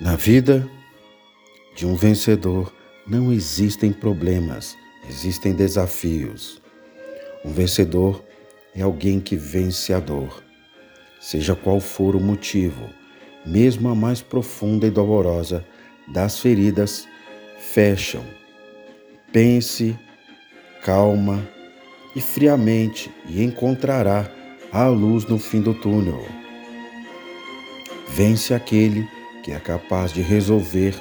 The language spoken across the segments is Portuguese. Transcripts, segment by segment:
Na vida de um vencedor não existem problemas, existem desafios. Um vencedor é alguém que vence a dor, seja qual for o motivo, mesmo a mais profunda e dolorosa das feridas, fecham. Pense, calma e friamente e encontrará a luz no fim do túnel. Vence aquele que é capaz de resolver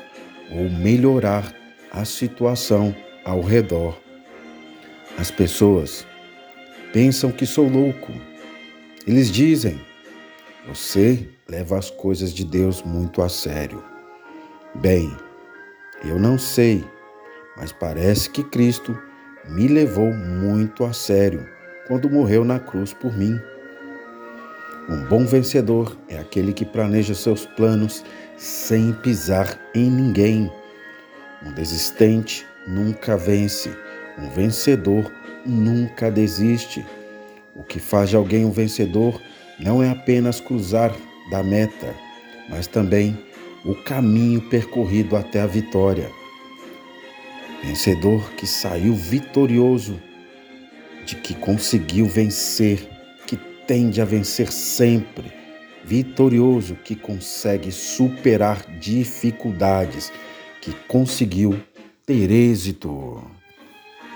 ou melhorar a situação ao redor. As pessoas pensam que sou louco. Eles dizem: você leva as coisas de Deus muito a sério. Bem, eu não sei, mas parece que Cristo me levou muito a sério quando morreu na cruz por mim. Um bom vencedor é aquele que planeja seus planos sem pisar em ninguém. Um desistente nunca vence. Um vencedor nunca desiste. O que faz de alguém um vencedor não é apenas cruzar da meta, mas também o caminho percorrido até a vitória. Vencedor que saiu vitorioso, de que conseguiu vencer tende a vencer sempre, vitorioso que consegue superar dificuldades, que conseguiu ter êxito.